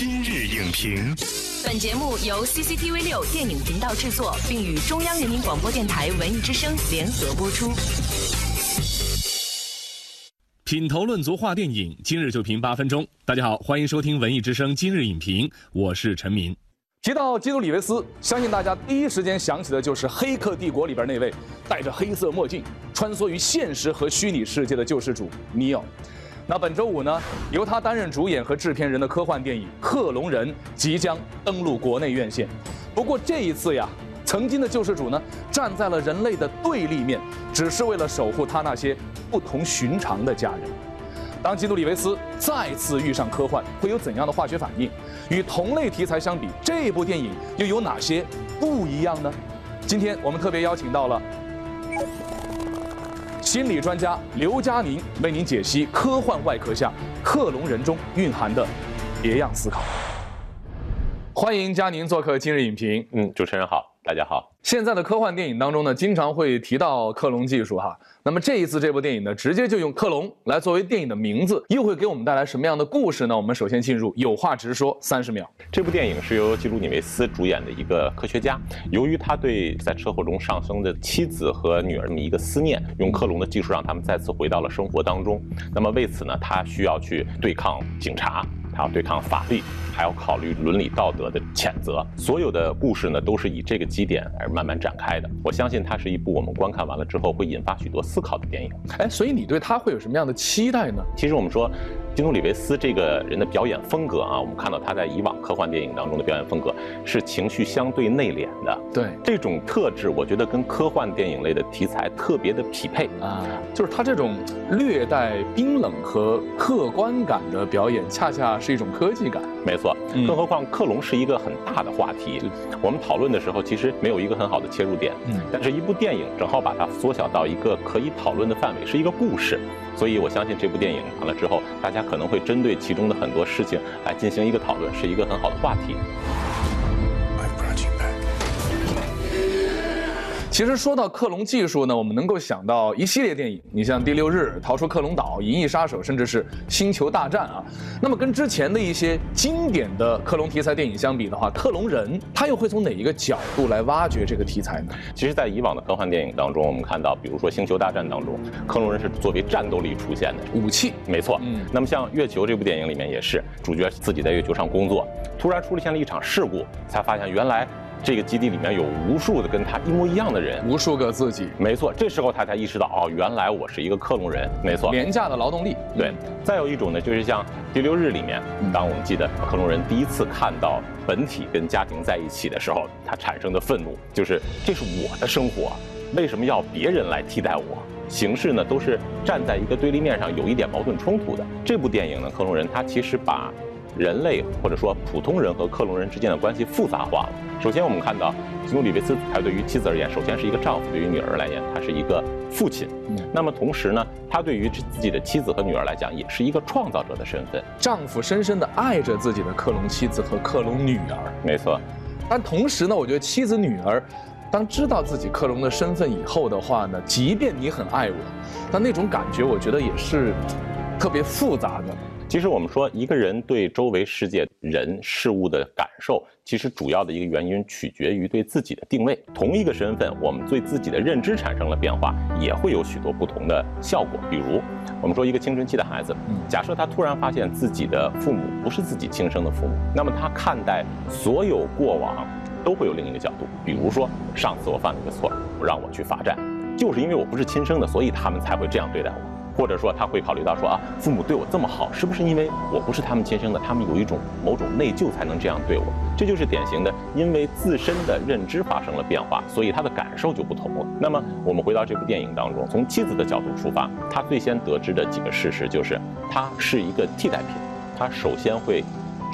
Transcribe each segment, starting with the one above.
今日影评，本节目由 CCTV 六电影频道制作，并与中央人民广播电台文艺之声联合播出。品头论足话电影，今日就评八分钟。大家好，欢迎收听文艺之声今日影评，我是陈明。提到基努里维斯，相信大家第一时间想起的就是《黑客帝国》里边那位戴着黑色墨镜、穿梭于现实和虚拟世界的救世主尼奥。那本周五呢，由他担任主演和制片人的科幻电影《克隆人》即将登陆国内院线。不过这一次呀，曾经的救世主呢，站在了人类的对立面，只是为了守护他那些不同寻常的家人。当基努里维斯再次遇上科幻，会有怎样的化学反应？与同类题材相比，这部电影又有哪些不一样呢？今天我们特别邀请到了心理专家刘佳宁，为您解析科幻外壳下克隆人中蕴含的别样思考。欢迎佳宁做客今日影评。嗯，主持人好，大家好。现在的科幻电影当中呢，经常会提到克隆技术哈。那么这一次这部电影呢，直接就用克隆来作为电影的名字，又会给我们带来什么样的故事呢？我们首先进入有话直说三十秒。这部电影是由基努里维斯主演的一个科学家，由于他对在车祸中丧生的妻子和女儿这么一个思念，用克隆的技术让他们再次回到了生活当中。那么为此呢，他需要去对抗警察。他要对抗法律，还要考虑伦理道德的谴责。所有的故事呢，都是以这个基点而慢慢展开的。我相信它是一部我们观看完了之后会引发许多思考的电影。哎，所以你对他会有什么样的期待呢？其实我们说。基努里维斯这个人的表演风格啊，我们看到他在以往科幻电影当中的表演风格是情绪相对内敛的。对这种特质，我觉得跟科幻电影类的题材特别的匹配啊。就是他这种略带冰冷和客观感的表演，恰恰是一种科技感。没错，更何况克隆是一个很大的话题。我们讨论的时候，其实没有一个很好的切入点。嗯，但是一部电影正好把它缩小到一个可以讨论的范围，是一个故事。所以我相信这部电影完了之后，大家可能会针对其中的很多事情来进行一个讨论，是一个很好的话题。其实说到克隆技术呢，我们能够想到一系列电影，你像《第六日》《逃出克隆岛》《银翼杀手》，甚至是《星球大战》啊。那么跟之前的一些经典的克隆题材电影相比的话，克隆人他又会从哪一个角度来挖掘这个题材呢？其实，在以往的科幻电影当中，我们看到，比如说《星球大战》当中，克隆人是作为战斗力出现的武器。没错。嗯。那么像《月球》这部电影里面也是，主角自己在月球上工作，突然出现了一场事故，才发现原来。这个基地里面有无数的跟他一模一样的人，无数个自己。没错，这时候他才意识到，哦，原来我是一个克隆人。没错，廉价的劳动力。对。再有一种呢，就是像《第六日》里面，当我们记得克隆人第一次看到本体跟家庭在一起的时候，他产生的愤怒，就是这是我的生活，为什么要别人来替代我？形式呢，都是站在一个对立面上，有一点矛盾冲突的。这部电影呢，克隆人他其实把。人类或者说普通人和克隆人之间的关系复杂化了。首先，我们看到基努里维斯，他对于妻子而言，首先是一个丈夫；对于女儿来言，他是一个父亲。那么同时呢，他对于自己的妻子和女儿来讲，也是一个创造者的身份。丈夫深深地爱着自己的克隆妻子和克隆女儿。没错。但同时呢，我觉得妻子女儿，当知道自己克隆的身份以后的话呢，即便你很爱我，但那种感觉，我觉得也是特别复杂的。其实我们说，一个人对周围世界人事物的感受，其实主要的一个原因取决于对自己的定位。同一个身份，我们对自己的认知产生了变化，也会有许多不同的效果。比如，我们说一个青春期的孩子，假设他突然发现自己的父母不是自己亲生的父母，那么他看待所有过往都会有另一个角度。比如说，上次我犯了一个错，让我去罚站，就是因为我不是亲生的，所以他们才会这样对待我。或者说他会考虑到说啊，父母对我这么好，是不是因为我不是他们亲生的，他们有一种某种内疚才能这样对我？这就是典型的，因为自身的认知发生了变化，所以他的感受就不同了。那么我们回到这部电影当中，从妻子的角度出发，他最先得知的几个事实就是，他是一个替代品，他首先会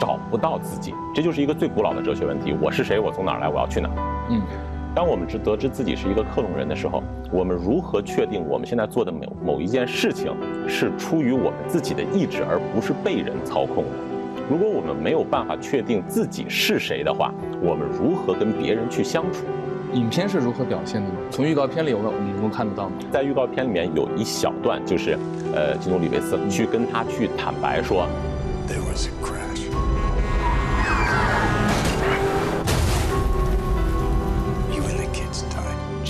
找不到自己，这就是一个最古老的哲学问题：我是谁？我从哪儿来？我要去哪儿？嗯。当我们知得知自己是一个克隆人的时候，我们如何确定我们现在做的某某一件事情是出于我们自己的意志，而不是被人操控的？如果我们没有办法确定自己是谁的话，我们如何跟别人去相处？影片是如何表现的呢？从预告片里，我们我们能够看得到吗？在预告片里面有一小段，就是呃，基努里维斯去跟他去坦白说。There was a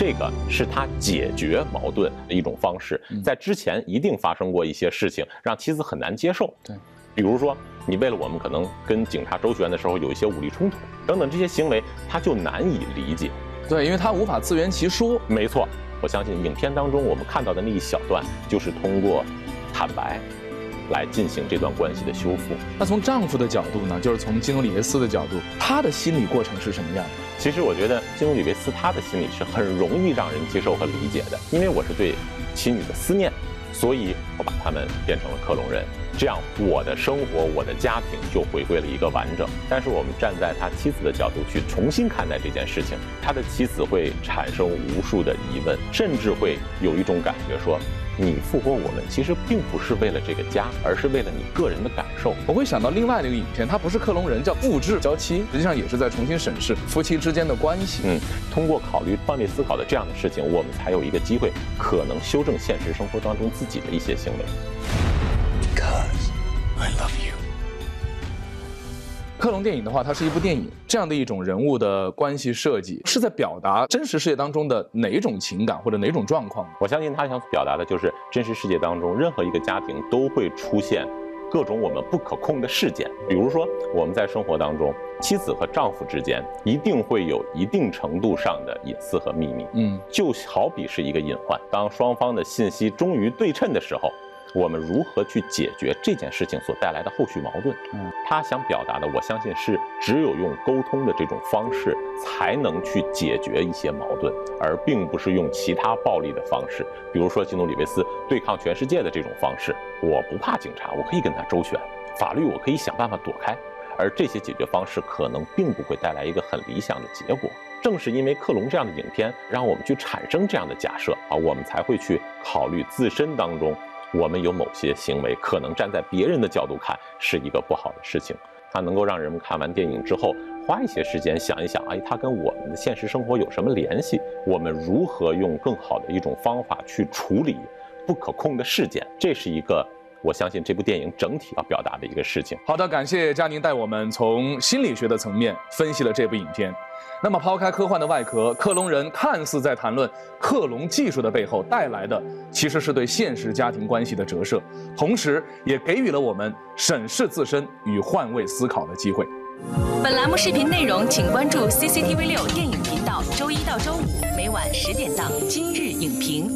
这个是他解决矛盾的一种方式。在之前一定发生过一些事情，让妻子很难接受。对，比如说你为了我们可能跟警察周旋的时候有一些武力冲突等等这些行为，他就难以理解。对，因为他无法自圆其说。没错，我相信影片当中我们看到的那一小段，就是通过坦白。来进行这段关系的修复。那从丈夫的角度呢？就是从基努里维斯的角度，他的心理过程是什么样的？其实我觉得基努里维斯他的心理是很容易让人接受和理解的，因为我是对妻女的思念，所以我把他们变成了克隆人，这样我的生活、我的家庭就回归了一个完整。但是我们站在他妻子的角度去重新看待这件事情，他的妻子会产生无数的疑问，甚至会有一种感觉说。你复活我们，其实并不是为了这个家，而是为了你个人的感受。我会想到另外的一个影片，它不是克隆人，叫复制娇妻，实际上也是在重新审视夫妻之间的关系。嗯，通过考虑换位思考的这样的事情，我们才有一个机会，可能修正现实生活当中自己的一些行为。克隆电影的话，它是一部电影，这样的一种人物的关系设计，是在表达真实世界当中的哪种情感或者哪种状况？我相信他想表达的就是真实世界当中任何一个家庭都会出现各种我们不可控的事件，比如说我们在生活当中，妻子和丈夫之间一定会有一定程度上的隐私和秘密，嗯，就好比是一个隐患，当双方的信息终于对称的时候。我们如何去解决这件事情所带来的后续矛盾？嗯，他想表达的，我相信是只有用沟通的这种方式，才能去解决一些矛盾，而并不是用其他暴力的方式，比如说基努里维斯对抗全世界的这种方式。我不怕警察，我可以跟他周旋，法律我可以想办法躲开，而这些解决方式可能并不会带来一个很理想的结果。正是因为克隆这样的影片，让我们去产生这样的假设啊，我们才会去考虑自身当中。我们有某些行为，可能站在别人的角度看是一个不好的事情，它能够让人们看完电影之后花一些时间想一想，哎，它跟我们的现实生活有什么联系？我们如何用更好的一种方法去处理不可控的事件？这是一个我相信这部电影整体要表达的一个事情。好的，感谢佳宁带我们从心理学的层面分析了这部影片。那么，抛开科幻的外壳，克隆人看似在谈论克隆技术的背后带来的，其实是对现实家庭关系的折射，同时也给予了我们审视自身与换位思考的机会。本栏目视频内容，请关注 CCTV 六电影频道，周一到周五每晚十点档《今日影评》。